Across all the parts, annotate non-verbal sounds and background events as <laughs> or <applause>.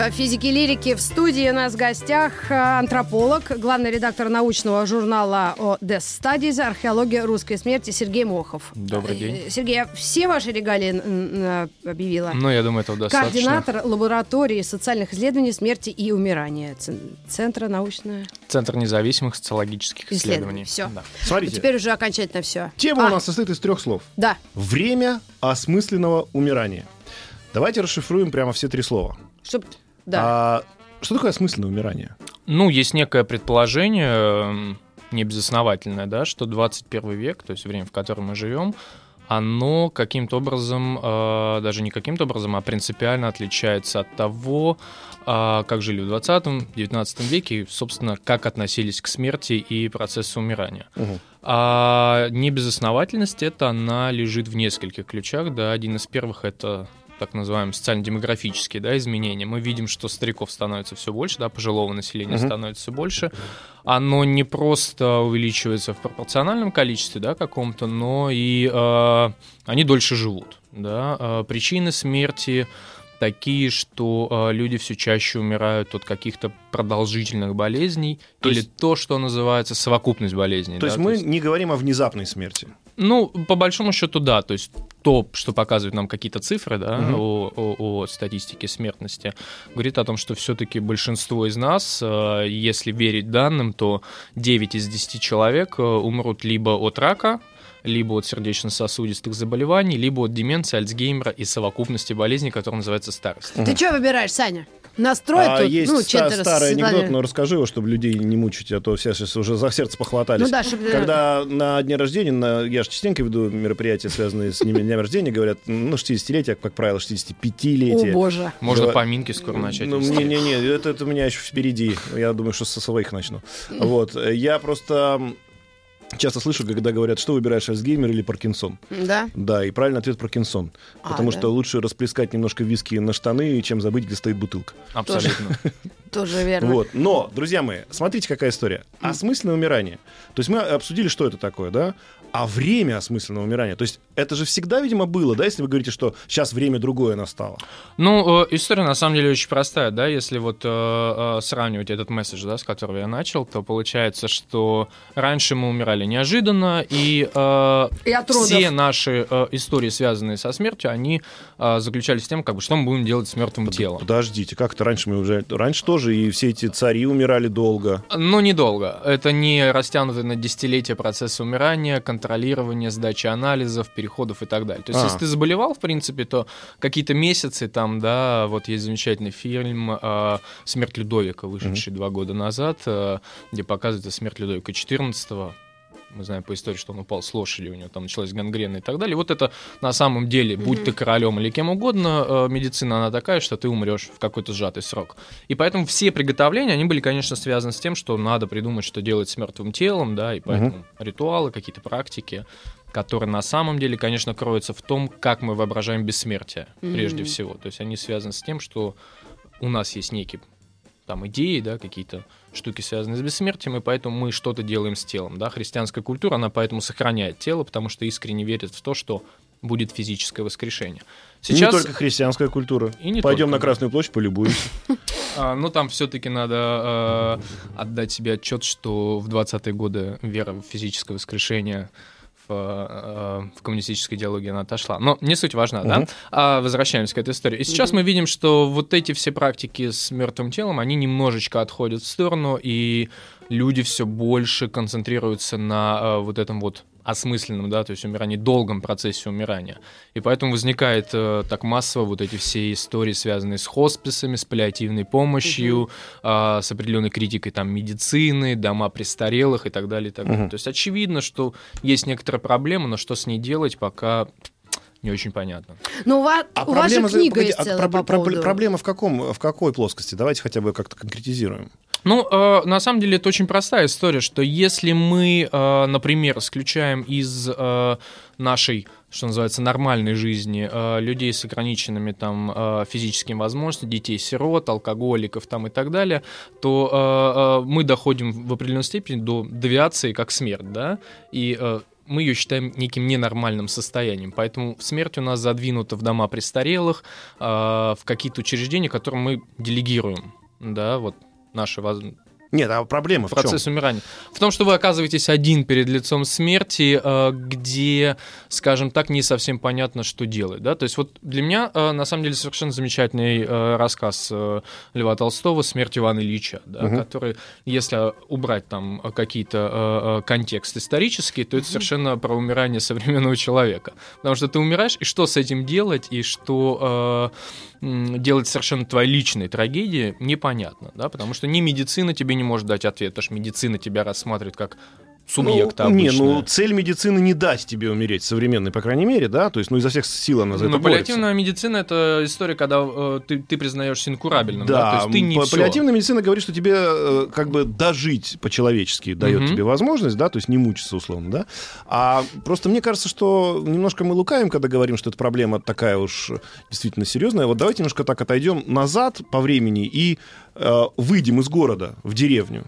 Э, Физики лирики в студии у нас в гостях э, антрополог, главный редактор научного журнала о Death Studies, археология русской смерти Сергей Мохов. Добрый Э, день. Сергей, я все ваши регалии объявила. Ну, я думаю, этого достаточно. Координатор лаборатории социальных исследований смерти и умирания Центра научного Центр независимых социологических исследований. исследований. Все. Да. Смотрите, Теперь уже окончательно все. тема у нас состоит из трех слов. Да. Время осмысленного умирания. Давайте расшифруем прямо все три слова. Чтоб... Да. А, что такое осмысленное умирание? Ну, есть некое предположение, небезосновательное, да, что 21 век, то есть время, в котором мы живем, оно каким-то образом, э, даже не каким-то образом, а принципиально отличается от того, э, как жили в 20-19 веке и, собственно, как относились к смерти и процессу умирания. Мгм. А небезосновательность это она лежит в нескольких ключах. Да, один из первых это так называемые социально-демографические да, изменения. Мы видим, что стариков становится все больше, да, пожилого населения Мгм. становится все больше. Оно не просто увеличивается в пропорциональном количестве да, каком-то, но и э, они дольше живут. Да. Э, причины смерти такие, что э, люди все чаще умирают от каких-то продолжительных болезней То или есть- то, что называется совокупность болезней. То да, есть мы не говорим о внезапной смерти. Ну, по большому счету, да. То есть то, что показывает нам какие-то цифры да, Мгм. о, о- о статистике смертности, говорит о том, что все-таки большинство из нас, э, если верить данным, то 9 из 10 человек э, умрут либо от рака, либо от сердечно-сосудистых заболеваний, либо от деменции, Альцгеймера и совокупности болезней, которая называется старость. Ты что выбираешь, Саня? Настрой а тут, есть ну, ста- старый Светлана- анекдот, но расскажи его, чтобы людей не мучить, а то все сейчас уже за сердце похватались. Ну да, чтобы... Когда на дне рождения, на, я же частенько веду мероприятия, связанные с дня рождения, говорят, ну, 60-летие, как правило, О 65-летие. боже. Можно поминки скоро начать. Ну, не-не-не, это, это у меня еще впереди. Я думаю, что со своих начну. Вот. Я просто часто слышу, когда говорят, что выбираешь, Альцгеймер или Паркинсон. Да? Да, и правильный ответ Паркинсон. А, Потому да. что лучше расплескать немножко виски на штаны, чем забыть, где стоит бутылка. Абсолютно. Тоже верно. Вот. Но, друзья мои, смотрите, какая история. Осмысленное умирание. То есть мы обсудили, что это такое, да? А время осмысленного умирания. То есть это же всегда, видимо, было, да, если вы говорите, что сейчас время другое настало. Ну, э, история на самом деле очень простая, да, если вот э, э, сравнивать этот месседж, да, с которого я начал, то получается, что раньше мы умирали неожиданно, и, э, И все наши э, истории, связанные со смертью, они э, заключались в том, как бы, что мы будем делать с мертвым телом. Подождите, как это раньше мы уже... Раньше тоже и все эти цари умирали долго. Но недолго. Это не растянутый на десятилетия процесс умирания, контролирование, сдачи анализов, переходов и так далее. То есть, А. если ты заболевал, в принципе, то какие-то месяцы там, да, вот есть замечательный фильм э, «Смерть Людовика», вышедший два года назад, э, где показывается смерть Людовика XIV. Мы знаем по истории, что он упал с лошади, у него там началась гангрена и так далее. Вот это на самом деле, будь ты королем или кем угодно, э, медицина она такая, что ты умрешь в какой-то сжатый срок. И поэтому все приготовления, они были, конечно, связаны с тем, что надо придумать, что делать с мертвым телом, да, и поэтому ритуалы, какие-то практики, которые на самом деле, конечно, кроются в том, как мы воображаем бессмертие, прежде Мгм. всего. То есть они связаны с тем, что у нас есть некие там идеи, да, какие-то штуки, связанные с бессмертием, и поэтому мы что-то делаем с телом, да. Христианская культура, она поэтому сохраняет тело, потому что искренне верит в то, что будет физическое воскрешение. Сейчас, Не только христианская культура. И не Пойдем только, на. Красную площадь, полюбуемся. а, ну, там все-таки надо э, отдать себе отчет, что в 20-е годы вера в физическое воскрешение в, э, в коммунистической идеологии она отошла. Но не суть важна, да? Мгм. А возвращаемся к этой истории. И сейчас мы видим, что вот эти все практики с мертвым телом, они немножечко отходят в сторону, и люди все больше концентрируются на э, вот этом вот осмысленном, да, то есть умирании, долгом процессе умирания. И поэтому возникает э, так массово вот эти все истории, связанные с хосписами, с паллиативной помощью, а, с определенной критикой там медицины, дома престарелых и так далее, и так далее. Мгм. То есть очевидно, что есть некоторая проблема, но что с ней делать, пока не очень понятно. Ну, у вас, А у вас же книга погоди, есть а про- по про- поводу. проблема в каком, в какой плоскости? Давайте хотя бы как-то конкретизируем. Ну, э, на самом деле это очень простая история, что если мы, э, например, исключаем из э, нашей, что называется, нормальной жизни э, людей с ограниченными там э, физическими возможностями, детей-сирот, алкоголиков там и так далее, то э, мы доходим в определенной степени до девиации как смерть, да, и мы ее считаем неким ненормальным состоянием. Поэтому смерть у нас задвинута в дома престарелых, в какие-то учреждения, которые мы делегируем. Да, вот наши воз- Нет, а проблема в чем? процесс умирания. В том, что вы оказываетесь один перед лицом смерти, э, где, скажем так, не совсем понятно, что делать. Да? То есть вот для меня, э, на самом деле, совершенно замечательный э, рассказ Льва Толстого «Смерть Ивана Ильича», да, Мгм. который, если убрать там какие-то э, э, контекст исторический, то это совершенно про умирание современного человека. Потому что ты умираешь, и что с этим делать, и что делать совершенно твоей личной трагедии, непонятно, да, потому что ни медицина тебе не может дать ответ, потому что медицина тебя рассматривает как субъекта ну, не, обычного. ну цель медицины не дать тебе умереть, современной, по крайней мере, да, то есть, ну, изо всех сил она за Но это борется. паллиативная медицина это история, когда э, ты, ты признаешься инкурабельным, да, Да, то есть ты не паллиативная медицина говорит, что тебе э, как бы дожить по-человечески дает тебе возможность, да, то есть не мучиться условно, да. А просто мне кажется, что немножко мы лукаем, когда говорим, что эта проблема такая уж действительно серьезная. Вот давайте немножко так отойдем назад по времени и э, выйдем из города в деревню.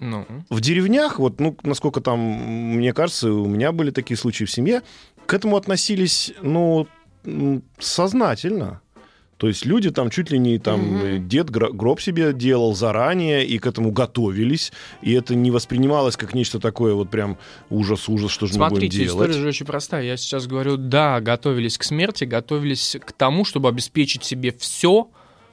Ну, В деревнях, вот, ну, насколько там, мне кажется, у меня были такие случаи в семье, к этому относились, ну, сознательно. То есть люди там чуть ли не там э, дед гро- гроб себе делал заранее и к этому готовились, и это не воспринималось как нечто такое вот прям ужас-ужас, что же мы будем Смотрите, делать. история же очень простая. Я сейчас говорю, да, готовились к смерти, готовились к тому, чтобы обеспечить себе все,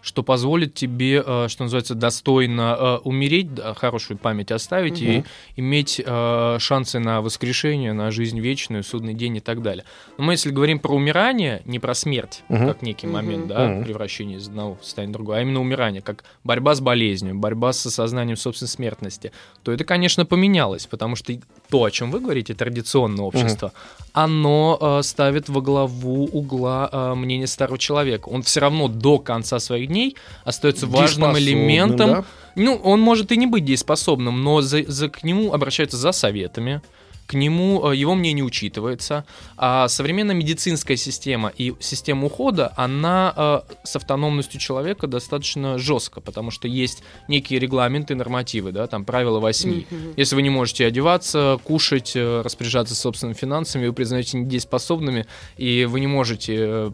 что позволит тебе, э, что называется, достойно э, умереть, да, хорошую память оставить и Мгм. иметь э, шансы на воскрешение, на жизнь вечную, судный день и так далее. Но мы, если говорим про умирание, не про смерть, Мгм. как некий момент, да, Мгм. превращение из одного состояния в другое, а именно умирание, как борьба с болезнью, борьба с осознанием собственной смертности, то это, конечно, поменялось, потому что то, о чем вы говорите, традиционное общество, оно э, ставит во главу угла мнение старого человека. Он все равно до конца своих дней остается важным элементом. да? Ну, он может и не быть дееспособным, но за, за- к нему обращаются за советами, к нему э, его мнение учитывается. А современная медицинская система и система ухода, она э, с автономностью человека достаточно жестко, потому что есть некие регламенты, нормативы, да, там правила восьми. Если вы не можете одеваться, кушать, э, распоряжаться собственными финансами, вы признаете недееспособными, и вы не можете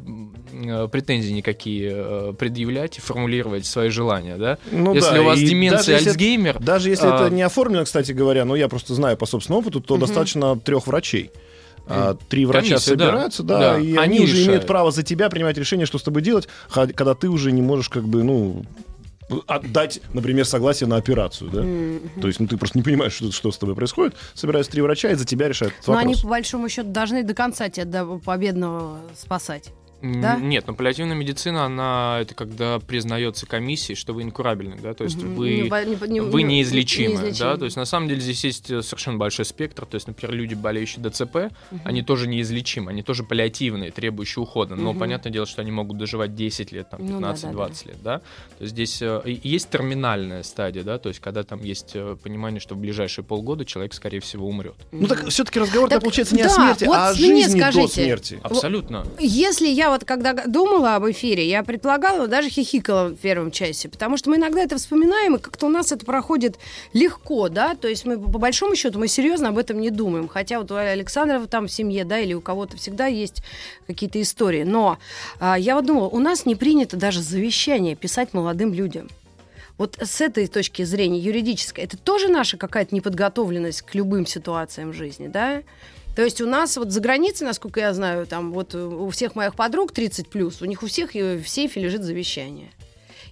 претензии никакие предъявлять и формулировать свои желания, да? Ну если да, у вас деменция, даже если это- Альцгеймер, Даже если А, это не оформлено, кстати говоря, но я просто знаю по собственному опыту, то Мгм. достаточно трех врачей. А, Три врача комиссия, да. собираются, да, Да, и они они, уже решают. имеют право за тебя принимать решение, что с тобой делать, когда ты уже не можешь, как бы, ну, отдать, например, согласие на операцию, да? Мгм. То есть, ну, ты просто не понимаешь, что, что с тобой происходит. Собираются три врача, и за тебя решают этот Но они, вопрос. по большому счету, должны до конца тебя до победного спасать. Да? Нет, но паллиативная медицина, она это когда признается комиссией, что вы инкурабельны, да, то есть вы Не не вы не- неизлечимы, неизлечимы. да, то есть на самом деле здесь есть э, совершенно большой спектр, то есть, например, люди, болеющие ДЦП, Мгм. они тоже неизлечимы, они тоже паллиативные, требующие ухода, но Мгм. понятное дело, что они могут доживать 10 лет, там, Ну да, 15-20 лет, да, то есть здесь э, есть терминальная стадия, да, то есть когда там есть э, понимание, что в ближайшие полгода человек, скорее всего, умрет. Ну, так все-таки разговор Так, получается не да, о смерти, вот а о жизни до скажите. смерти. Абсолютно. Если я вот когда думала об эфире, я предполагала, даже хихикала в первом часе, потому что мы иногда это вспоминаем, и как-то у нас это проходит легко, да, то есть мы по большому счету мы серьезно об этом не думаем, хотя вот у Александрова там в семье, да, или у кого-то всегда есть какие-то истории, но а, я вот думала, у нас не принято даже завещание писать молодым людям. Вот с этой точки зрения юридической, это тоже наша какая-то неподготовленность к любым ситуациям в жизни, да? То есть у нас вот за границей, насколько я знаю, там вот у всех моих подруг 30 плюс, у них у всех э, в сейфе лежит завещание.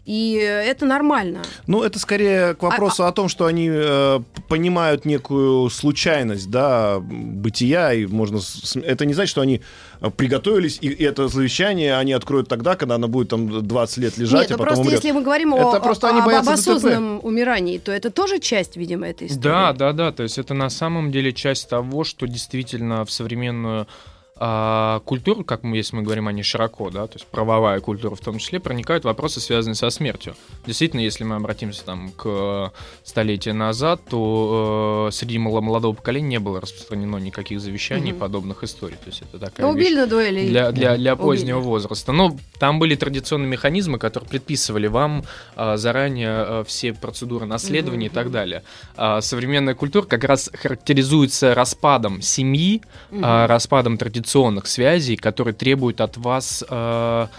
И это нормально. Ну, это скорее А, к вопросу о том, что они э, понимают некую случайность, да, бытия, и можно... Это не значит, что они э, приготовились, и и это завещание они откроют тогда, когда оно будет там 20 лет лежать, Нет, а ну потом просто умрет. если мы говорим Это о, просто о- они об, боятся об ДТП. осознанном умирании, то это тоже часть, видимо, этой истории. Да, да, да. То есть это на самом деле часть того, что действительно в современную а, культура, как мы, если мы говорим о ней широко, да, то есть правовая культура в том числе, проникают вопросы, связанные со смертью. Действительно, если мы обратимся там к столетию назад, то э, среди молодого поколения не было распространено никаких завещаний, Мгм. подобных историй. То есть это такая Ну, убили на дуэли. для, для, для Убили. позднего возраста. Но там были традиционные механизмы, которые предписывали вам а, заранее а, все процедуры наследования и так далее. А, современная культура как раз характеризуется распадом семьи, а, распадом традиционных связей, которые требуют от вас а,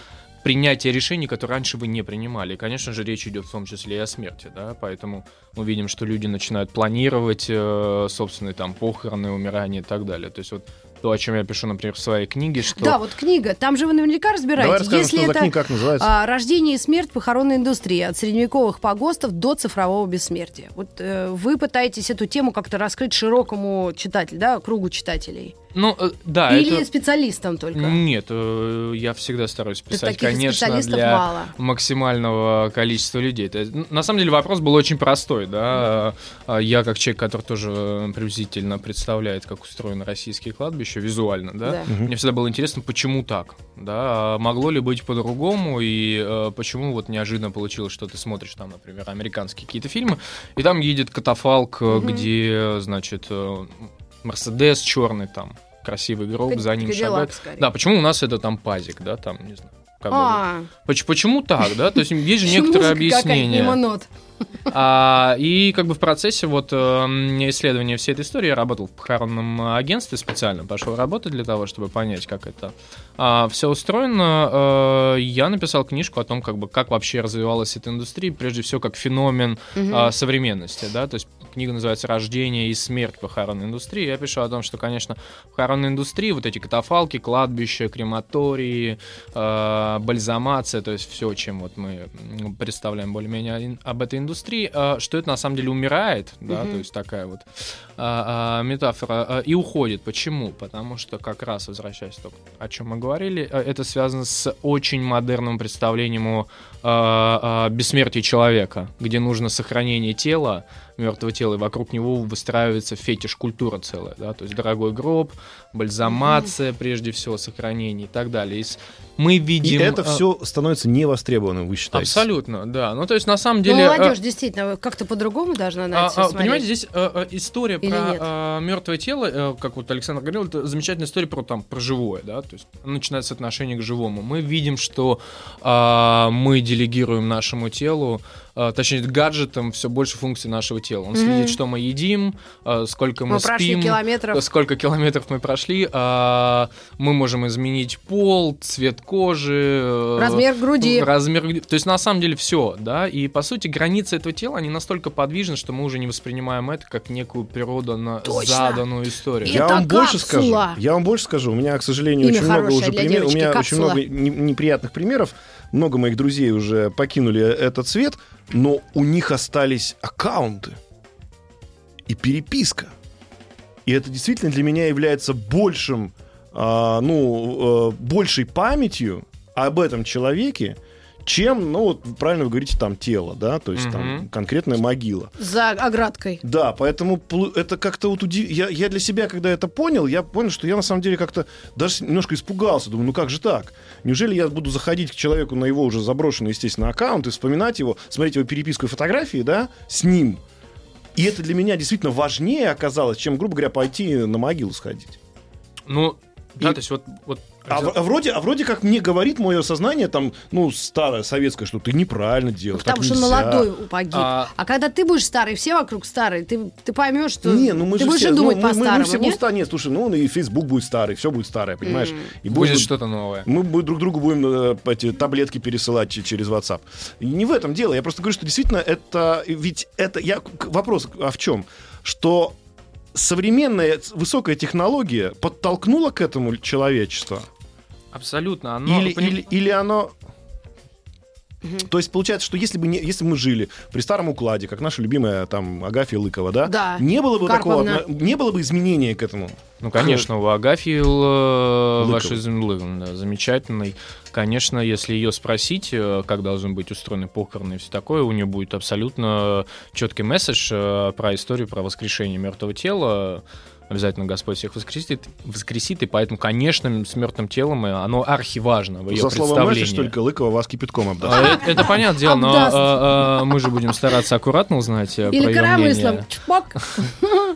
принятия решений, которые раньше вы не принимали. И, конечно же, речь идет в том числе и о смерти, да, поэтому мы видим, что люди начинают планировать э, собственные там похороны, умирания и так далее. То есть вот то, о чем я пишу, например, в своей книге, что... Да, вот книга. Там же вы наверняка разбираете. Давай расскажем, Если что за это книга, как называется. а, рождение и смерть похоронной индустрии от средневековых погостов до цифрового бессмертия. Вот э, вы пытаетесь эту тему как-то раскрыть широкому читателю, да, кругу читателей. Ну, э, да, Или это... специалистам только. Нет, э, я всегда стараюсь писать, таких конечно, для мало. максимального количества людей. То есть, н- на самом деле вопрос был очень простой, да. А Я как человек, который тоже приблизительно представляет, как устроено российские кладбища визуально, да. Да. Мне всегда было интересно, почему так, да, а могло ли быть по-другому и э, почему вот неожиданно получилось, что ты смотришь там, например, американские какие-то фильмы, и там едет катафалк, Мгм. где, значит, Мерседес черный там, красивый гроб, за ним шагает. Да, почему у нас это там пазик, да, там, не знаю. как бы. А, Почему так, да? То есть есть же некоторые объяснения. А, и как бы в процессе вот эм, исследования всей этой истории я работал в похоронном агентстве специально, пошел работать для того, чтобы понять, как это все устроено. Э, я написал книжку о том, как бы как вообще развивалась эта индустрия, прежде всего как феномен Мгм. а, современности, да, то есть книга называется «Рождение и смерть похоронной индустрии». Я пишу о том, что, конечно, в похоронной индустрии вот эти катафалки, кладбища, крематории, э, бальзамация, то есть все, чем вот мы представляем более-менее об этой индустрии, э, что это на самом деле умирает, да, Мгм. то есть такая вот а, а, метафора, а, и уходит. Почему? Потому что как раз, возвращаясь тому, о чем мы говорили, это связано с очень модерным представлением о а, а, бессмертии человека, где нужно сохранение тела, мертвого тела, и вокруг него выстраивается фетиш-культура целая, да, то есть дорогой гроб, бальзамация, прежде всего, сохранение и так далее. И мы И видим... это а, все становится невостребованным, вы считаете? Абсолютно, да. Ну, то есть, на самом Ну, деле... а, молодежь действительно как-то по-другому должна на а, это а, смотреть. понимаете, здесь а, а, история Или про мертвое тело, э, как вот Александр говорил, это замечательная история про там про живое, да, то есть начинается с отношения к живому. Мы видим, что а, мы делегируем нашему телу, а, точнее гаджетам все больше функций нашего тела. Он Мгм. следит, что мы едим, а, сколько мы, Мы прошли спим, километров. сколько километров мы прошли, а, мы можем изменить пол, цвет кожи, Размер груди. Размер груди. То есть, на самом деле, все, да. И, по сути, границы этого тела, они настолько подвижны, что мы уже не воспринимаем это как некую природу на Точно. заданную историю. Я Это вам больше скажу. капсула. Я вам больше скажу. У меня, к сожалению, Имя очень много уже примеров. У меня очень капсула. много не- неприятных примеров. Много моих друзей уже покинули этот цвет, но у них остались аккаунты и переписка. И это действительно для меня является большим, а, ну, э, большей памятью об этом человеке, чем, ну, вот правильно вы говорите, там тело, да, то есть там Мгм. конкретная могила. За оградкой. Да, поэтому это как-то вот удив... я, я для себя, когда это понял, я понял, что я на самом деле как-то даже немножко испугался. Думаю, ну как же так? Неужели я буду заходить к человеку на его уже заброшенный, естественно, аккаунт и вспоминать его, смотреть его переписку и фотографии, да, с ним? И это для меня действительно важнее оказалось, чем, грубо говоря, пойти на могилу сходить. Ну, да, И- то есть, вот... вот А, в- а вроде, а вроде как мне говорит мое сознание, там, ну, старое советское, что ты неправильно делаешь. Потому так что нельзя. молодой погиб. А, А- когда ты будешь старый, все вокруг старые, ты, ты поймешь, что Не, ну мы ты же будешь все, думать ну, мы- мы, мы, по-старому, все нет? будем. Нет, слушай, ну и Facebook будет старый, все будет старое, понимаешь? И будет будет- что-то новое. Мы друг другу будем э, эти таблетки пересылать че- через WhatsApp. И не в этом дело. Я просто говорю, что действительно это... Ведь это... Я, вопрос а в чем? Что современная высокая технология подтолкнула к этому человечество? Абсолютно. Оно, или, поним- или, или оно... То есть получается, что если бы, не, если бы мы жили при старом укладе, как наша любимая там Агафья Лыкова, да, Да. не было бы такого, Карповна. отно- не было бы изменения к этому. Ну, конечно, у Агафьи э, вашей Лыковой, да, замечательной. Конечно, если ее спросить, э, как должны быть устроены похороны и все такое, у нее будет абсолютно четкий месседж э, про историю про воскрешение мертвого тела. Обязательно Господь всех воскресит, воскресит, и поэтому, конечно, с мертвым телом э, оно архиважно в ее За слово представлении. «мэшешь» только Лыкова вас кипятком обдаст. А, Это, это понятное дело, но а, а, мы же будем стараться аккуратно узнать э, Или про ее мнение, Чпок.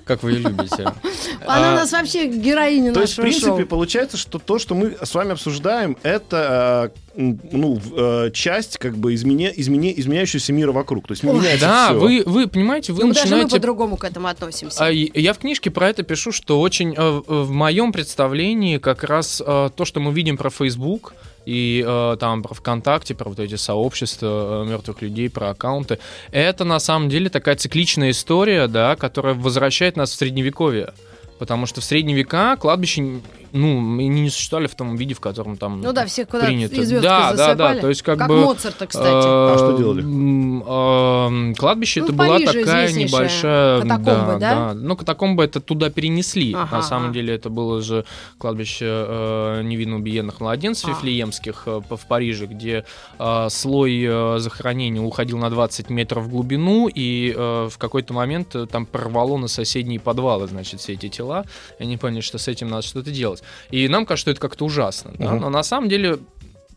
Как вы ее любите. <laughs> Она А, у нас вообще героиня То есть, в принципе, получается, что то, что мы с вами обсуждаем, это э, ну, э, часть как бы изменя, изменя, изменяющегося мира вокруг. То есть Ой. меняется Да, всё. вы, вы понимаете, вы Ну, даже мы начинаете по-другому к этому относимся. А я в книжке про это пишу, что очень э, в моем представлении как раз э, то, что мы видим про Facebook и э, там про ВКонтакте, про вот эти сообщества мертвых людей, про аккаунты, это на самом деле такая цикличная история, да, которая возвращает нас в средневековье. Потому что в средние века кладбище, ну, мы не существовали в том виде, в котором там Ну да, всех куда-то принято. и звездки да, да, засыпали. да, то есть как, Как бы... Моцарта, кстати. А что делали? кладбище Ну, это была такая небольшая... катакомбы, да? Ну, катакомбы это туда перенесли. Ага, На самом ага. деле это было же кладбище э, невинно убиенных младенцев А. Вифлеемских э, по- в Париже, где э, слой э, захоронения уходил на 20 метров в глубину, и э, в какой-то момент э, там прорвало на соседние подвалы, значит, все эти тела. И они поняли, что с этим надо что-то делать. И нам кажется, что это как-то ужасно. да. Мгм. Но на самом деле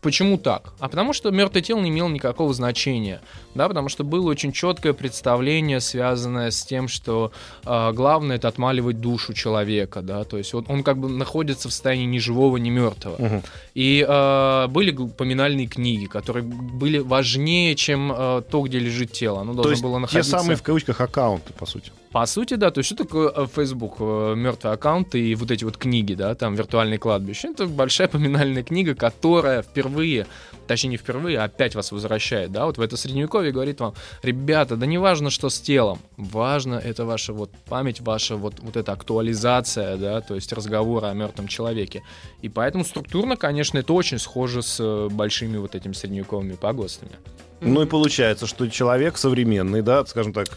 Почему так? А потому что мертвое тело не имело никакого значения, да, потому что было очень четкое представление, связанное с тем, что э, главное это отмаливать душу человека, да, то есть вот он как бы находится в состоянии ни живого, ни мертвого. Мгм. И э, были поминальные книги, которые были важнее, чем э, то, где лежит тело. Оно То должно есть было те находиться. самые, в кавычках, аккаунты, по сути. По сути, да. То есть, что такое э, Facebook, э, мертвый аккаунт и вот эти вот книги, да, там виртуальные кладбища. Это большая <laughs> поминальная книга, которая впервые, точнее не впервые, а опять вас возвращает, да, вот в это средневековье говорит вам, ребята, да не важно, что с телом, важно это ваша вот память, ваша вот, вот эта актуализация, да, то есть разговор о мертвом человеке. И поэтому структурно, конечно, это очень схоже с э, большими вот этими средневековыми погостами. Ну и получается, что человек современный, да, скажем так,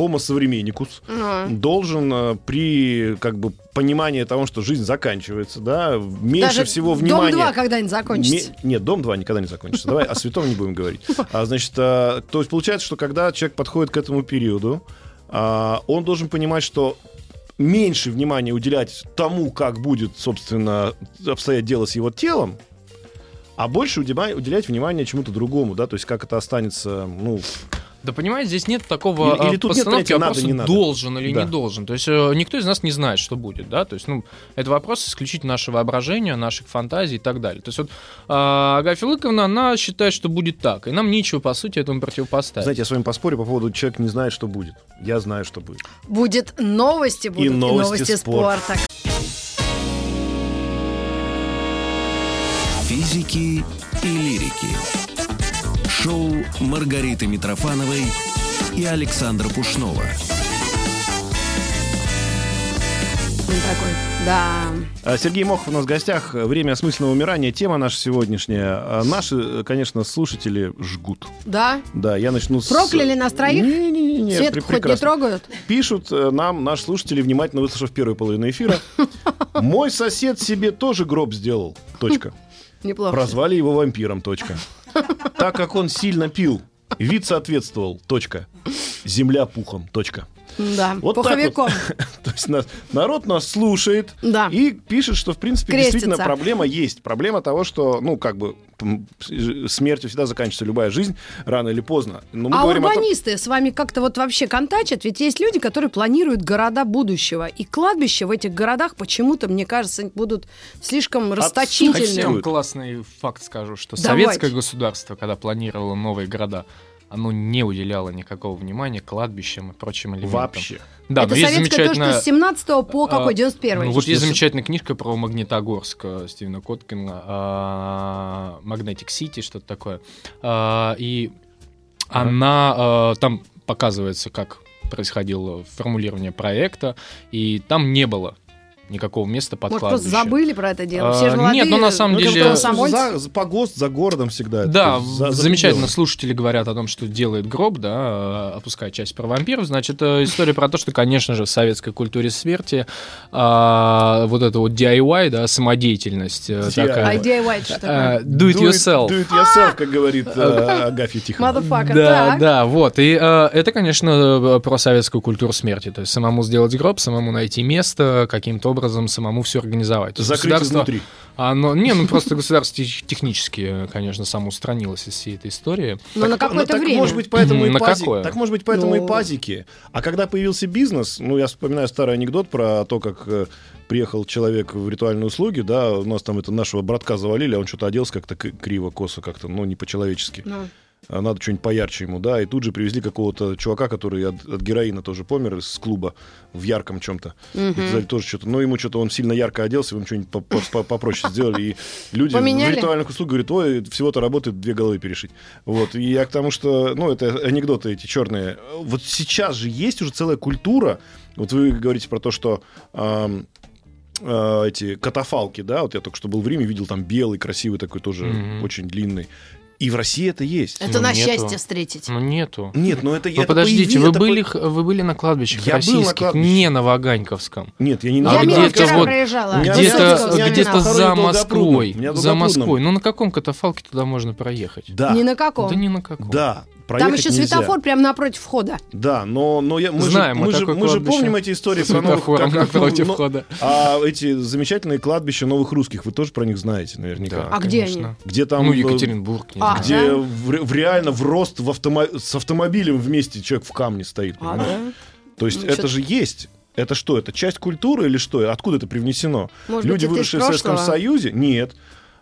homo современникус, Ну, должен э, при как бы понимании того, что жизнь заканчивается, да, меньше Даже всего Дом внимания... 2 когда-нибудь закончится. Нет, дом 2 никогда не закончится. Давай о святом не будем говорить. А, значит, а, то есть получается, что когда человек подходит к этому периоду, а, он должен понимать, что меньше внимания уделять тому, как будет, собственно, обстоять дело с его телом, а больше уделять внимание чему-то другому, да, то есть как это останется, ну, Да понимаете, здесь нет такого Или- или э, тут нет постановки надо, вопроса не надо. должен или Да. не должен. То есть э, никто из нас не знает, что будет, да. То есть, ну, это вопрос исключительно нашего воображения, наших фантазий и так далее. То есть вот э, Агафья Лыковна, она считает, что будет так, и нам нечего, по сути, этому противопоставить. знаете, я с вами поспорю по поводу человек не знает, что будет. Я знаю, что будет. Будет новости, будут и новости новости, спорта. спорта. Физики и лирики. Шоу Маргариты Митрофановой и Александра Пушнова. Он такой, да. А, Сергей Мохов у нас в гостях. Время осмысленного умирания. Тема наша сегодняшняя. А, Наши, конечно, слушатели жгут. Да? Да, я начну с... Прокляли нас троих? Не-не-не. Свет пре- хоть не прекрасно. трогают? Пишут э, нам наши слушатели, внимательно выслушав первую половину эфира. Мой сосед себе тоже гроб сделал. Точка. <laughs> Неплохо. Прозвали его вампиром. Точка. Так как он сильно пил, вид соответствовал. Точка. Земля пухом. Точка. Да, Вот так пуховиком. <laughs> То есть нас- народ нас слушает Да. и пишет, что в принципе Крестится. действительно проблема есть. Проблема того, что, ну, как бы смертью всегда заканчивается любая жизнь, рано или поздно. Но мы а о том- урбанисты с вами как-то вот вообще контачат? Ведь есть люди, которые планируют города будущего. И кладбища в этих городах почему-то, мне кажется, будут слишком Хотите, расточительными. я вам классный факт скажу, что Давайте. советское государство, когда планировало новые города, оно не уделяло никакого внимания кладбищам и прочим элементам. Вообще. Да, Это но есть советское то, замечательная... что с 17 по какой? А, 91 Ну, вот есть замечательная книжка про Магнитогорск Стивена Коткина, а, Magnetic City, что-то такое. А, И она там показывается, как происходило формулирование проекта, и там не было никакого места под Может, просто кладбище. забыли про это дело. А, Все же молодые. нет, ну, на самом Ну, деле- комсомольцы. за, погост, за городом всегда. это Да, за- за замечательно. пределами. Слушатели говорят о том, что делает гроб, да, опуская часть про вампиров. Значит, э, история про то, что, конечно же, в советской культуре смерти а, вот это вот DIY, да, самодеятельность э, DIY. А такая. DIY это что такое? э, Do it yourself. Do it yourself, как говорит Агафья Тихонова. Motherfucker, Да, да, вот. И это, конечно, про советскую культуру смерти. То есть самому сделать гроб, самому найти место, каким-то образом самому все организовать. Закрыть государство- изнутри. Оно, не, ну просто государство тех- технически, конечно, самоустранилось из всей этой истории. Но на Так, какое-то так время. может быть, поэтому и На пази- какое? Так может быть, поэтому Ну. и пазики. А когда появился бизнес, ну, я вспоминаю старый анекдот про то, как э, приехал человек в ритуальные услуги, да, у нас там это нашего братка завалили, а он что-то оделся как-то криво, косо, как-то, ну, не по-человечески. Ну. А Надо что-нибудь поярче ему, да, и тут же привезли какого-то чувака, который от, от героина тоже помер из клуба в ярком чем-то. И сказали тоже что-то, ну, ему что-то, он сильно ярко оделся, ему что-нибудь по- по- по- попроще сделали, и люди Поменяли? в ритуальных услугах говорят, ой, всего-то работает две головы перешить. Вот, и я к тому, что, ну, это анекдоты эти черные. Вот сейчас же есть уже целая культура, вот вы говорите про то, что э, эти катафалки, да, вот я только что был в Риме, видел там белый, красивый такой тоже, Мгм. очень длинный. И в России это есть. Это Ну, на нету. счастье встретить. Ну, нету. Нет, но это Ну, это подождите, появи- вы это были, по- вы были на кладбищах Я был на российских, кладбище. не на Ваганьковском. Нет, я не А я где мимо это вчера вот- Где-то где-то за Москвой. За. Москвой. Ну, на каком катафалке туда можно проехать? Да. Ни на каком. Да ни на каком. Да. Там еще нельзя. светофор прямо напротив входа. Да, но, но я, мы, Знаем же, мы же, мы же помним эти истории про новых... как- напротив ну, входа. А эти замечательные кладбища новых русских, вы тоже про них знаете наверняка. А где конечно. Где там... Ну, э, Екатеринбург, не А. Где Да? в, в реально в рост в автомо- с автомобилем вместе человек в камне стоит. А, да? То есть Ну, это же есть. Это что? Это часть культуры или что? Откуда это привнесено? Может Люди, быть, выросшие в Советском? Союзе? Нет.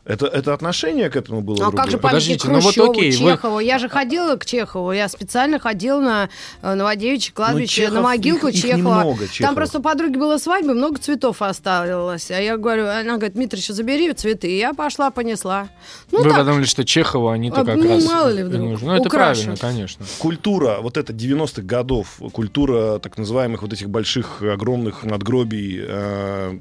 Это, это отношение к этому было А как же другое. памятник Подождите, ну вот Хрущеву, окей, вы- Чехову? Я же ходила к Чехову, я специально ходила на э, Новодевичье кладбище, Чехов, на могилку их- их Чехова. немного, Там Чеховых. просто у подруги была свадьба, много цветов осталось. А я говорю, она говорит, Дмитрий, забери цветы. И я пошла, понесла. Ну Вы так, подумали, что Чехова они-то А, как ну, раз мало ли вдруг, нужно. Ну, это украшу. правильно, конечно. культура вот это 90-х годов, культура так называемых вот этих больших, огромных надгробий, э,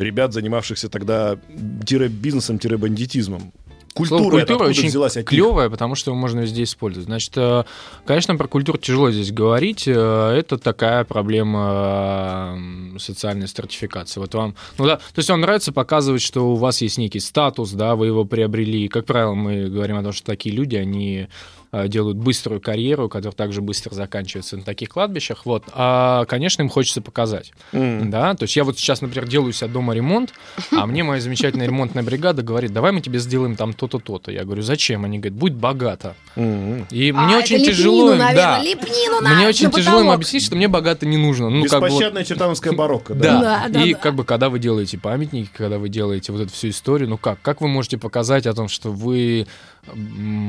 ребят, занимавшихся тогда бизнесом-бандитизмом. Культура, Слово культура откуда очень взялась от них? клевая, потому что его можно везде использовать. Значит, э, конечно, про культуру тяжело здесь говорить. Э, Это такая проблема социальной стратификации. Вот вам, ну да, то есть вам нравится показывать, что у вас есть некий статус, да, вы его приобрели. Как правило, мы говорим о том, что такие люди, они делают быструю карьеру, которая также быстро заканчивается на таких кладбищах. Вот. А, конечно, им хочется показать. М. Да, то есть я вот сейчас, например, делаю у себя дома ремонт, а мне моя замечательная ремонтная бригада говорит, давай мы тебе сделаем там то-то, то-то. Я говорю, зачем? Они говорят, будь богато. М. И А, мне это очень лепнину, тяжело наверное, да, лепнину на- мне очень на тяжело им объяснить, что мне богато не нужно. Ну, как бы Беспощадная чертановская барокко, да. <laughs> да. И как бы, когда вы делаете памятники, когда вы делаете вот эту всю историю, ну как? Как вы можете показать о том, что вы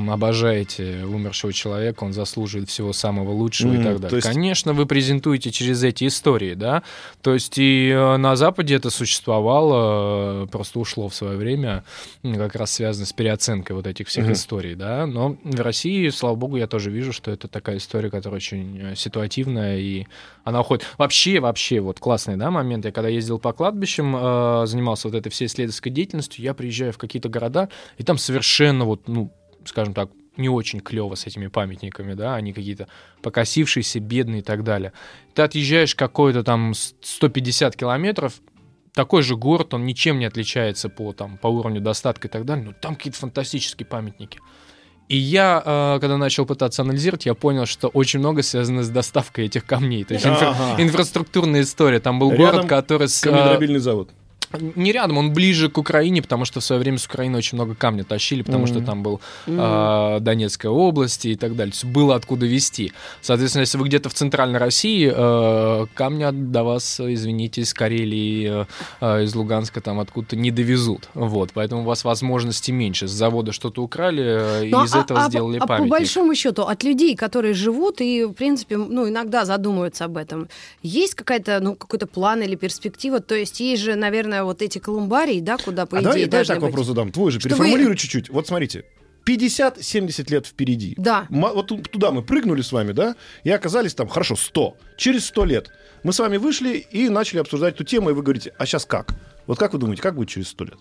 обожаете умершего человека, он заслуживает всего самого лучшего и Мгм, так далее? есть- Конечно, вы презентуете через эти истории, да? То есть и э, на Западе это существовало, э, просто ушло в свое время, как раз связано с переоценкой вот этих всех Мгм. историй, да? Но в России, слава богу, я тоже вижу, что это такая история, которая очень э, ситуативная, и она уходит. Вообще, вообще, вот классный, да, момент. Я когда ездил по кладбищам, занимался вот этой всей исследовательской деятельностью, я приезжаю в какие-то города, и там совершенно вот, ну, скажем так, не очень клево с этими памятниками, да, они какие-то покосившиеся, бедные и так далее. Ты отъезжаешь какой-то там с- 150 километров, такой же город, он ничем не отличается по, там, по уровню достатка и так далее, но там какие-то фантастические памятники. И я, э, когда начал пытаться анализировать, я понял, что очень много связано с доставкой этих камней. То есть инфра- инфраструктурная история. Там был Рядом город, который с... э, Каменедробильный завод. Не рядом, он ближе к Украине, потому что в свое время с Украины очень много камня тащили, потому что Мгм. там был э, Донецкая область и так далее. То есть было откуда везти. Соответственно, если вы где-то в центральной России, э, камня до вас, извините, из Карелии, э, э, из Луганска, там откуда-то не довезут. Вот, поэтому у вас возможностей меньше. С завода что-то украли, э, и Ну, из а- этого а- сделали а по памятник. большому счету, от людей, которые живут и, в принципе, ну, иногда задумываются об этом, есть какая-то, ну, какой-то план или перспектива? То есть есть же, наверное, вот эти колумбарии, да, куда, по а идее, давай, давай так быть. вопрос задам. Твой же, Чтобы- переформулируй чуть-чуть. Вот смотрите. 50-70 лет впереди. Да. Вот ту- туда мы прыгнули с вами, да, и оказались там, хорошо, 100. Через 100 лет мы с вами вышли и начали обсуждать эту тему, и вы говорите, а сейчас как? Вот как вы думаете, как будет через 100 лет?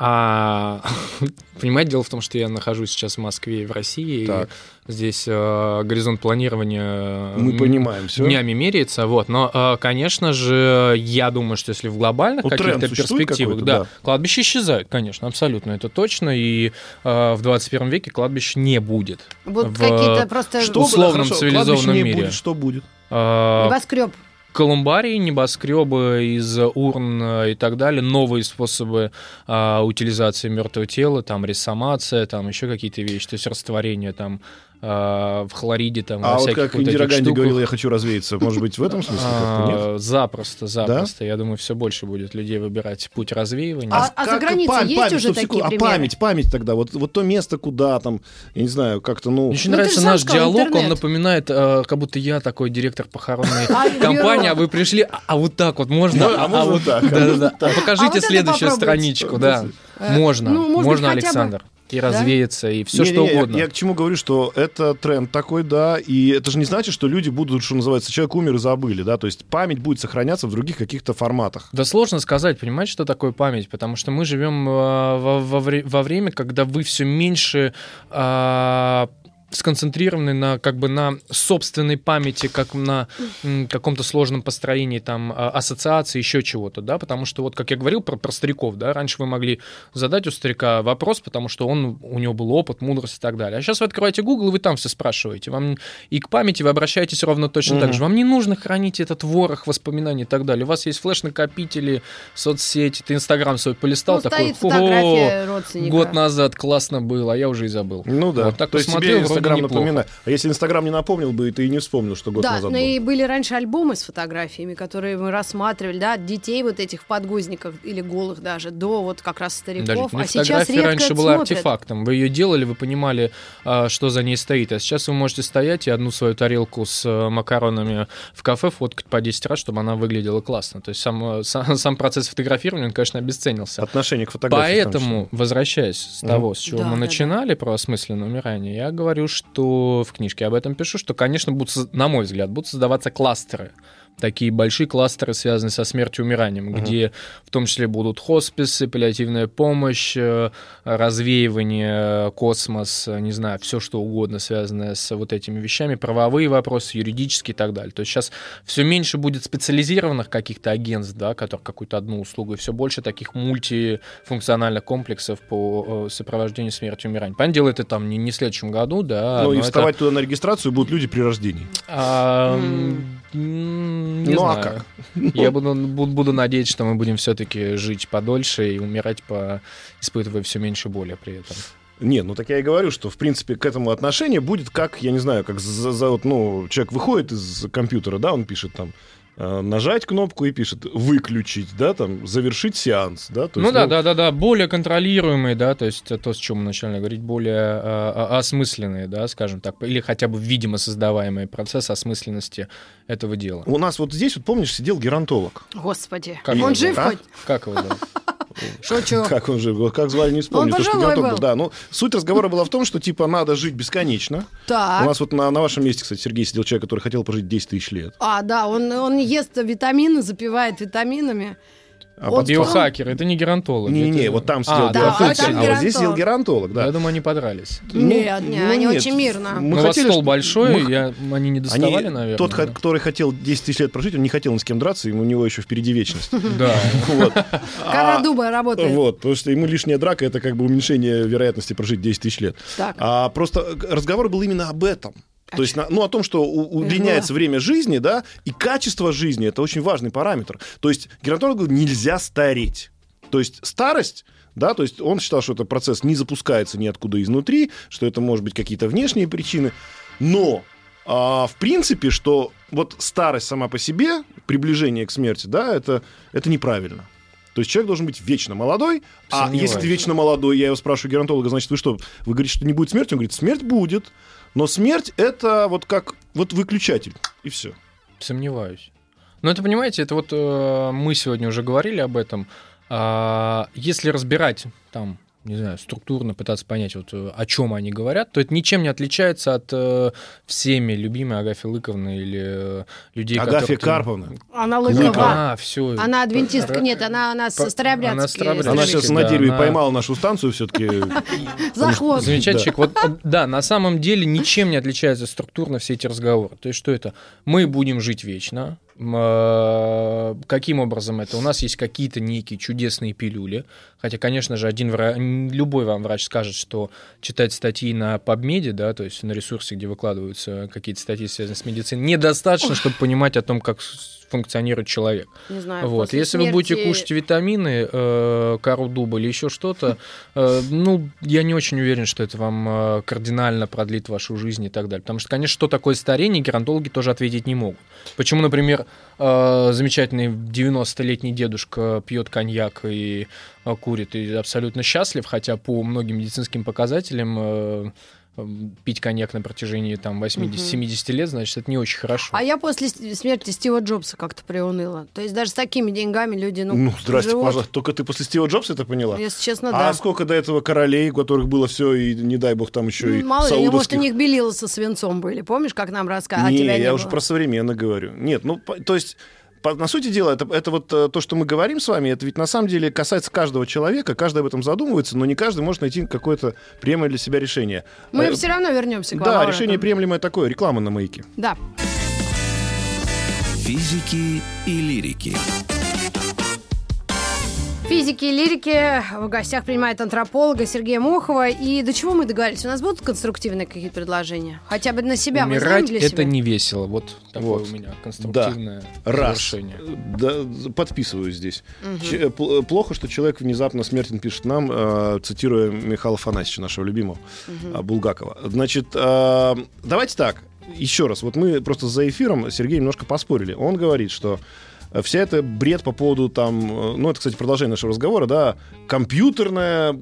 А, <laughs> понимаете, дело в том, что я нахожусь сейчас в Москве и в России, Так. и здесь э, горизонт планирования Мы понимаем всё. днями меряется, вот. Но, э, конечно же, я думаю, что если в глобальных Ну, каких-то перспективах, да, да. кладбище исчезает, конечно, абсолютно, это точно, и э, в 21 веке кладбищ не будет. Будут В- какие-то просто Что условном хорошо, цивилизованном кладбище не мире. будет, что будет? Э, небоскреб. Колумбарии, небоскребы из урн э, и так далее, новые способы а, утилизации мертвого тела, там ресомация, там еще какие-то вещи, то есть растворение там а, в хлориде, там, во А вот как вот Индира Ганди штуках. говорила, я хочу развеяться. Может быть, в этом смысле как-то нет? А, Запросто, запросто. Я думаю, все больше будет людей выбирать путь развеивания. А- а за границей пам- есть память, уже такие секунду, примеры? А память, память тогда, вот, вот то место, куда там, я не знаю, как-то, ну... Мне очень Ну, нравится наш сказал, диалог, он напоминает, э, как будто я такой директор похоронной <laughs> А, компании, а вы пришли, а, а вот так вот можно? А вот так, а А покажите А следующую страничку, да. Э, Можно, ну, можно, Александр. И развеяться, и все что Не-не-не, я- угодно. Я, к чему говорю, что это тренд такой, да, и это же не значит, что люди будут, что называется, человек умер и забыли, да, то есть память будет сохраняться в других каких-то форматах. Да сложно сказать, понимаете, что такое память, потому что мы живем э, во, во во время, когда вы все меньше а, сконцентрированы на как бы на собственной памяти, как на каком-то сложном построении там а, ассоциации, еще чего-то, да, потому что вот как я говорил про, про стариков, да, раньше вы могли задать у старика вопрос, потому что он у него был опыт, мудрость и так далее. А сейчас вы открываете Google и вы там все спрашиваете, вам и к памяти вы обращаетесь ровно точно так же. Вам не нужно хранить этот ворох воспоминаний и так далее. У вас есть флеш-накопители, соцсети, ты Инстаграм свой полистал, Ну, такой, стоит «О, фотография родственника. год назад классно было, а я уже и забыл. Ну да, Вот так то есть посмотрел, Инстаграм напоминает. А если Инстаграм не напомнил бы, ты и не вспомнил, что год Да, назад был. и были раньше альбомы с фотографиями, которые мы рассматривали, да, от детей вот этих в подгузниках или голых даже, до вот как раз стариков. Подождите, ну, а сейчас редко раньше была смотрят. артефактом. Вы ее делали, вы понимали, а, что за ней стоит. А сейчас вы можете стоять и одну свою тарелку с э, макаронами в кафе фоткать по 10 раз, чтобы она выглядела классно. То есть сам, э, сам, <laughs> сам процесс фотографирования, он, конечно, обесценился. Отношение к фотографии. Поэтому, возвращаясь с того, с чего Да, мы да, начинали про осмысленное умирание, я говорю, что в книжке об этом пишу, что, конечно, будут, на мой взгляд, будут создаваться кластеры. Такие большие кластеры, связанные со смертью и умиранием, где в том числе будут хосписы, паллиативная помощь, э, развеивание, космос, э, не знаю, все что угодно, связанное с вот этими вещами, правовые вопросы, юридические и так далее. То есть сейчас все меньше будет специализированных каких-то агентств, да, которые какую-то одну услугу, и все больше таких мультифункциональных комплексов по э, сопровождению смерти и умирания. Понятное дело, это там не, не в следующем году, да. Ну но и это- вставать туда на регистрацию будут люди при рождении. А, не Ну, а знаю. как? <laughs> Я буду, буду, надеяться, что мы будем все-таки жить подольше и умирать по испытывая все меньше боли при этом. Нет, ну так я и говорю, что в принципе к этому отношение будет как, я не знаю, как за, за вот, ну, человек выходит из компьютера, да, он пишет там нажать кнопку и пишет выключить, да, там завершить сеанс, да. То ну есть, да, да, да, да, более контролируемые, да, то есть то, с чем мы начали говорить, более а, осмысленные, да, скажем так, или хотя бы видимо создаваемый процесс осмысленности этого дела. У нас вот здесь, вот помнишь, сидел геронтолог. Господи, Как он его жив зовут, хоть? Как его зовут? Шучу. <laughs> Как он? Вот Как звали, не вспомню. Он пожилой был. Да, ну, суть разговора была в том, что, типа, надо жить бесконечно. Так. У нас вот на, на вашем месте, кстати, Сергей сидел человек, который хотел прожить 10 тысяч лет. А, да, он, он ест витамины, запивает витаминами. А Он потом- Биохакер, это не геронтолог. Не-не-не, это- вот там сидел А, да, геронтолог, а там а вот здесь сидел геронтолог. да. Я думаю, они подрались. Нет, не, они нет. очень мирно. Мы Ну, у вас хотели, стол что- большой, мы- я, они не доставали, Они- наверное. Тот, да? который хотел 10 тысяч лет прожить, он не хотел ни с кем драться, ему у него еще впереди вечность. <laughs> Да. <laughs> Вот. <laughs> Кора А- дуба работает. Вот, потому что ему лишняя драка это как бы уменьшение вероятности прожить 10 тысяч лет. Так. А просто разговор был именно об этом. А То есть, ну, о том, что удлиняется время жизни, да, и качество жизни это очень важный параметр. То есть, геронтологу нельзя стареть. То есть, старость. Да, то есть он считал, что этот процесс не запускается ниоткуда изнутри, что это может быть какие-то внешние причины. Но а, в принципе, что вот старость сама по себе, приближение к смерти, да, это, это неправильно. То есть человек должен быть вечно молодой, а если ты вечно молодой, я его спрашиваю геронтолога, значит, вы что, вы говорите, что не будет смерти? Он говорит, смерть будет, но смерть это вот как вот выключатель, и все. Сомневаюсь. Но это, понимаете, это вот э, мы сегодня уже говорили об этом. А, если разбирать там не знаю, структурно пытаться понять, вот, э, о чем они говорят, то это ничем не отличается от э, всеми любимой Агафьи Лыковны или э, людей, Агафья которых ты- Карповна. Она лыкова. А, все. Она адвентистка, нет, она, она По- с Старообрядской. она Старообрядская. Она сейчас на да, дереве она- поймала нашу станцию все-таки. <laughs> За хвост. Человек. Вот, да, на самом деле ничем не отличаются структурно все эти разговоры. То есть что это? Мы будем жить вечно. Э, Каким образом это? У нас есть какие-то некие чудесные пилюли. Хотя, конечно же, один вра- н- любой вам врач скажет, что читать статьи на PubMed, да, то есть на ресурсе, где выкладываются какие-то статьи, связанные с медициной, недостаточно, чтобы понимать о том, как функционирует человек. Не знаю, Вот. Если вы будете смерти- кушать витамины, э, кору дуба или еще что-то, э, ну, я не очень уверен, что это вам э, кардинально продлит вашу жизнь и так далее. Потому что, конечно, что такое старение, геронтологи тоже ответить не могут. Почему, например, э, замечательный 90-летний дедушка пьет коньяк и э, курит и абсолютно счастлив, хотя по многим медицинским показателям э, пить коньяк на протяжении там 80-70 лет, значит, это не очень хорошо. А я после смерти Стива Джобса как-то приуныла. То есть даже с такими деньгами люди, ну, Ну, здрасте, живут. пожалуйста. Только ты после Стива Джобса это поняла? Если честно, А да. сколько до этого королей, у которых было все, и не дай бог там еще и Ну, Мало ли, может, у них белила со свинцом были. Помнишь, как нам рассказывали? не, а тебя не я было? уже про современно говорю. Нет, ну, по- то есть... по- На сути дела, это, это вот э, то, что мы говорим с вами, это ведь на самом деле касается каждого человека, каждый об этом задумывается, но не каждый может найти какое-то приемлемое для себя решение. Мы Э, все равно вернемся к вам. Да, решение приемлемое такое, реклама на маяке. Да. Физики и лирики. Физики и лирики в гостях принимает антрополога Сергея Мохова. И до чего мы договорились? У нас будут конструктивные какие-то предложения? Хотя бы на себя мы знаем Умирать для это себя? не весело. Вот такое Вот. у меня конструктивное Раз. завершение. Да, подписываюсь здесь. Ч- э, пл- плохо, что человек внезапно смертен пишет нам, э, цитируя Михаила Афанасьевича, нашего любимого, э, Булгакова. Значит, э, давайте так. Еще раз, вот мы просто за эфиром Сергей немножко поспорили. Он говорит, что вся эта бред по поводу там, э, ну это, кстати, продолжение нашего разговора, да, компьютерная,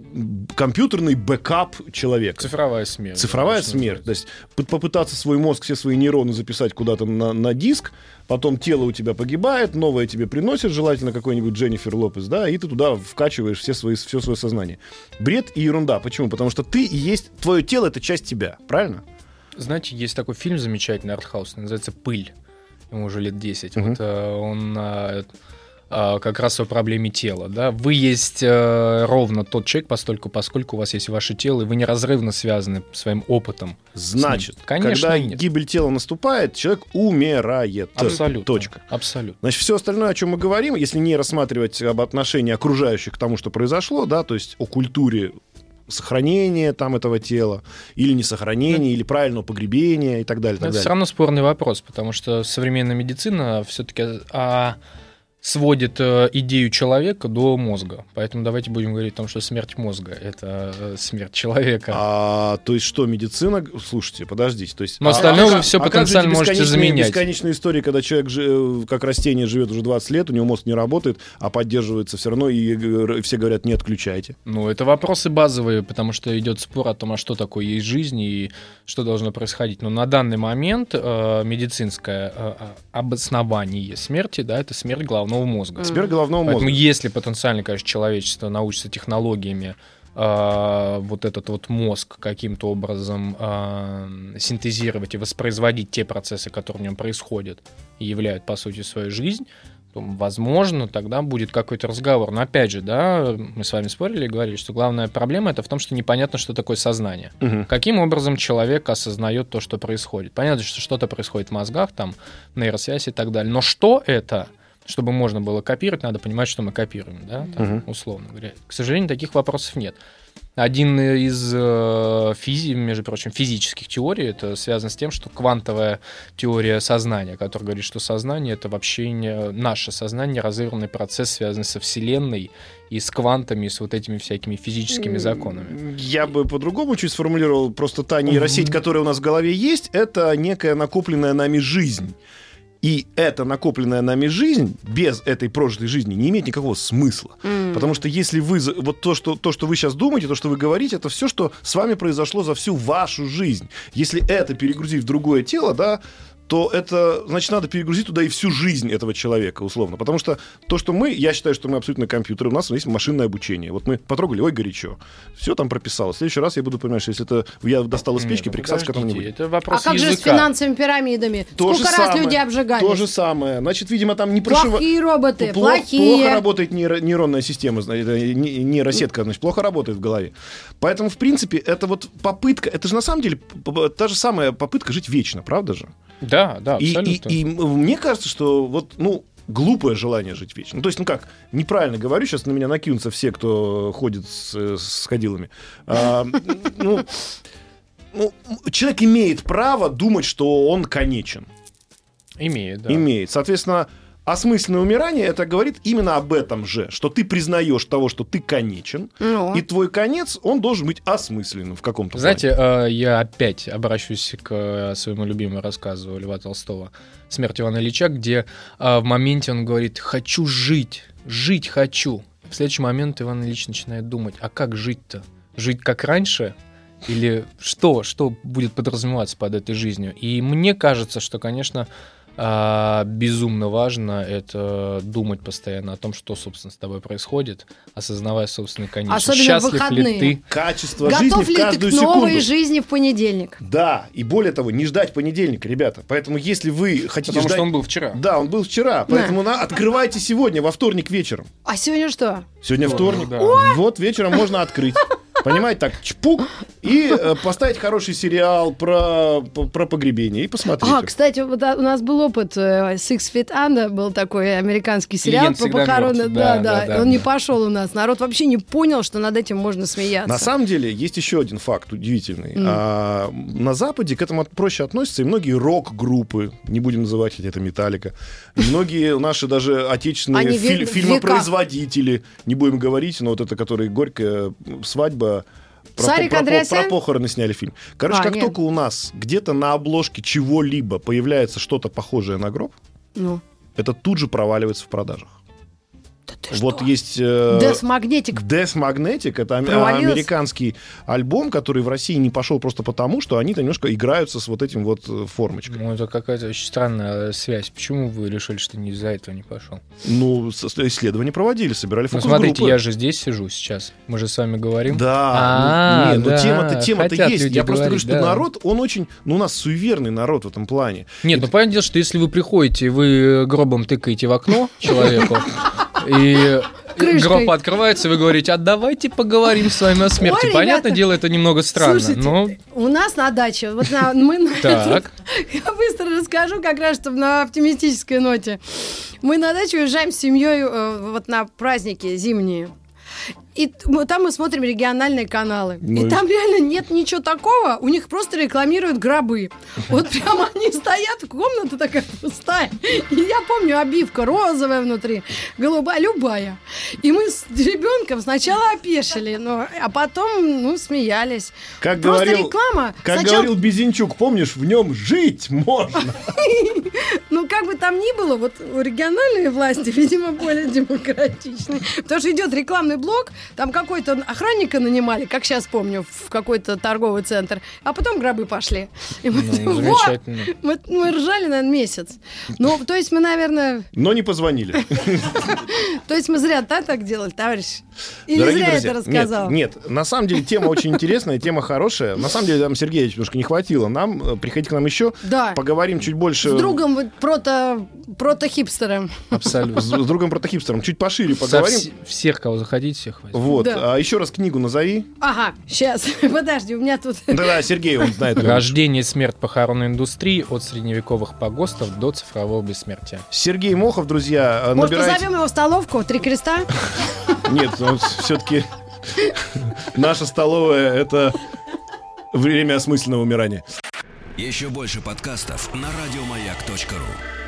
компьютерный бэкап человека. Цифровая смерть. Цифровая что смерть. То есть попытаться свой мозг, все свои нейроны записать куда-то на, на диск, потом тело у тебя погибает, новое тебе приносит, желательно какой-нибудь Дженнифер Лопес, да, и ты туда вкачиваешь все свои, все свое сознание. Бред и ерунда. Почему? Потому что ты и есть, твое тело — это часть тебя, правильно? Знаете, есть такой фильм замечательный, артхаус, называется «Пыль». Ему уже лет 10. Мгм. Вот э, он а, а, как раз о проблеме тела. Да? Вы есть э, ровно тот человек, постольку, поскольку у вас есть ваше тело, и вы неразрывно связаны своим опытом. Значит, Конечно, когда нет. гибель тела наступает, человек умирает. Абсолютно. Точка. Абсолютно. Значит, все остальное, о чем мы говорим, если не рассматривать об отношении окружающих к тому, что произошло, да, то есть о культуре сохранения там этого тела, или не сохранения, или правильного погребения и так далее. Так это все далее. равно спорный вопрос, потому что современная медицина все-таки сводит э, идею человека до мозга. Поэтому давайте будем говорить о том, что смерть мозга — это э, смерть человека. А, то есть что, медицина... Слушайте, подождите. То есть, Но а- остальное а- вы всё а потенциально же можете заменять. Бесконечные истории, когда человек, жи- э, как растение, живет уже 20 лет, у него мозг не работает, а поддерживается все равно, и все говорят, не отключайте. Ну, это вопросы базовые, потому что идет спор о том, а что такое есть жизнь и что должно происходить. Но на данный момент э, медицинское э, обоснование смерти, да, это смерть головного мозга. Смерть головного Поэтому мозга. если потенциально, конечно, человечество научится технологиями э, вот этот вот мозг каким-то образом э, синтезировать и воспроизводить те процессы, которые в нем происходят и являют, по сути, свою жизнь, то, возможно, тогда будет какой-то разговор. Но опять же, да, мы с вами спорили и говорили, что главная проблема это в том, что непонятно, что такое сознание. Мгм. Каким образом человек осознает то, что происходит? Понятно, что что-то происходит в мозгах, там нейросвязь и так далее. Но что это? Чтобы можно было копировать, надо понимать, что мы копируем, да, там, Мгм. условно говоря. К сожалению, таких вопросов нет. Один из э, физи, между прочим, физических теорий, это связано с тем, что квантовая теория сознания, которая говорит, что сознание это вообще не наше сознание, разыгранный процесс, связанный со Вселенной и с квантами, и с вот этими всякими физическими законами. Я бы по-другому чуть сформулировал. Просто та нейросеть, которая у нас в голове есть, это некая накопленная нами жизнь. И эта накопленная нами жизнь без этой прожитой жизни не имеет никакого смысла. М. Потому что если вы... Вот то что, то, что вы сейчас думаете, то, что вы говорите, это все, что с вами произошло за всю вашу жизнь. Если это перегрузить в другое тело, да, то это, значит, надо перегрузить туда и всю жизнь этого человека, условно. Потому что то, что мы, я считаю, что мы абсолютно компьютеры, у нас есть машинное обучение. Вот мы потрогали, ой, горячо. Все там прописало. В следующий раз я буду понимать, что если это я достал из печки, ну прикасаться к этому не подождите, будет. Это А вопрос как же с языка. финансовыми пирамидами? То Сколько раз самое. люди обжигались? То же самое. Значит, видимо, там не прошива- Плохие роботы, Пло- плохие. Плохо работает нейро- нейронная система, нейросетка, значит, плохо работает в голове. Поэтому, в принципе, это вот попытка, это же на самом деле та же самая попытка жить вечно, правда же? Да, да, И, и- абсолютно. и м- мне кажется, что вот, ну, глупое желание жить вечно. Ну, то есть, ну как, неправильно говорю, сейчас на меня накинутся все, кто ходит с, э, с ходилами. А, ну, ну, человек имеет право думать, что он конечен. Имеет, да. Имеет. Соответственно, осмысленное умирание это говорит именно об этом же, что ты признаешь того, что ты конечен, Ну. и твой конец, он должен быть осмысленным в каком-то Знаете, э, я опять обращусь к э, своему любимому рассказу Льва Толстого «Смерть Ивана Ильича», где э, в моменте он говорит «хочу жить, жить хочу». В следующий момент Иван Ильич начинает думать, а как жить-то? Жить как раньше? Или что? Что будет подразумеваться под этой жизнью? И мне кажется, что, конечно, а, безумно важно это думать постоянно о том, что, собственно, с тобой происходит, осознавая собственный конец. Особенно Счастлив выходные. ли ты? Качество Готов жизни ли в ты к каждую новой секунду. жизни в понедельник? Да, и более того, не ждать понедельника, ребята. Поэтому, если вы хотите Потому ждать... что он был вчера. Да, он был вчера, поэтому на... открывайте сегодня, во вторник вечером. А сегодня что? Сегодня вторник. да. Вот вечером можно открыть. Понимаете, так, чпук, и э, поставить хороший сериал про, про погребение и посмотреть. А, кстати, вот а, у нас был опыт э, Six Feet Under, был такой американский сериал Клиент про похороны. Да, Да, да. Он не пошел у нас. Народ вообще не понял, что над этим можно смеяться. На самом деле есть еще один факт удивительный. А, на Западе к этому проще относятся и многие рок-группы, не будем называть это Металлика, многие наши даже отечественные фильмопроизводители, не будем говорить, но вот это, который «Горькая свадьба», про, Сарик про- про- про похороны сняли фильм. Короче, А, как нет. только у нас где-то на обложке чего-либо появляется что-то похожее на гроб, Ну, это тут же проваливается в продажах. Да ты Вот что? есть... э, Death Magnetic. Death Magnetic это Провалилось? американский альбом, который в России не пошел просто потому, что они немножко играются с вот этим вот э, формочкой. Ну, это какая-то очень странная э, связь. Почему вы решили, что не из-за этого не пошел? Ну, исследования проводили, собирали Ну, фокус-группы. смотрите, я же здесь сижу сейчас. Мы же с вами говорим. Да, А, ну, не, ну да, тема-то, тема-то хотят есть. Я просто говорю, что да. народ, он очень, ну, у нас суеверный народ в этом плане. Нет, ну понятное дело, что если вы приходите, вы гробом тыкаете в окно человеку, <laughs> и <laughs> Крышкой. гроб открывается, и вы говорите, а давайте поговорим с вами о смерти. Ой, Понятное ребята, дело, это немного странно, Слушайте, но у нас на даче, вот на- мы... <laughs> так. <laughs> Я быстро расскажу, как раз, чтобы на оптимистической ноте. Мы на дачу уезжаем с семьей э, вот на праздники зимние. И там мы смотрим региональные каналы. Ну и там реально нет ничего такого. У них просто рекламируют гробы. Вот прямо <laughs> они стоят, комната такая пустая. И я помню, обивка розовая внутри, голубая, любая. И мы с ребенком сначала опешили, но, а потом, ну, смеялись. Как Просто говорил, реклама. как Сначала- говорил Безенчук, помнишь, в нем жить можно. <laughs> Ну, как бы там ни было, вот региональные власти, <laughs> видимо, более демократичны. Потому что идет рекламный блок, там какой-то охранника нанимали, как сейчас помню, в какой-то торговый центр, а потом гробы пошли. И мы, Ну, вот, мы, мы ржали, наверное, месяц. Ну, то есть мы, наверное, Но не позвонили. <laughs> то есть мы зря да, так делали, товарищ? Или Дорогие зря друзья, это рассказал? Нет, нет, на самом деле тема очень интересная, тема хорошая. На самом деле, там Сергея немножко не хватило. Нам, э, приходите к нам еще, Да. поговорим чуть больше. С другом прото, прото-хипстером. Абсолютно. С, с другом протохипстером. Чуть пошире Со поговорим. вс- всех, кого захотите, всех возьму. Вот. Да. А еще раз книгу назови. Ага, сейчас, <laughs> подожди, у меня тут... Да-да, Сергей, он знает. Рождение и смерть похоронной индустрии от средневековых погостов до цифрового бессмертия. Сергей Мохов, друзья, э, Может, набирайте... позовем его в столовку, три креста? Нет, все-таки наша столовая — это время осмысленного умирания. Еще больше подкастов на радиомаяк.ру.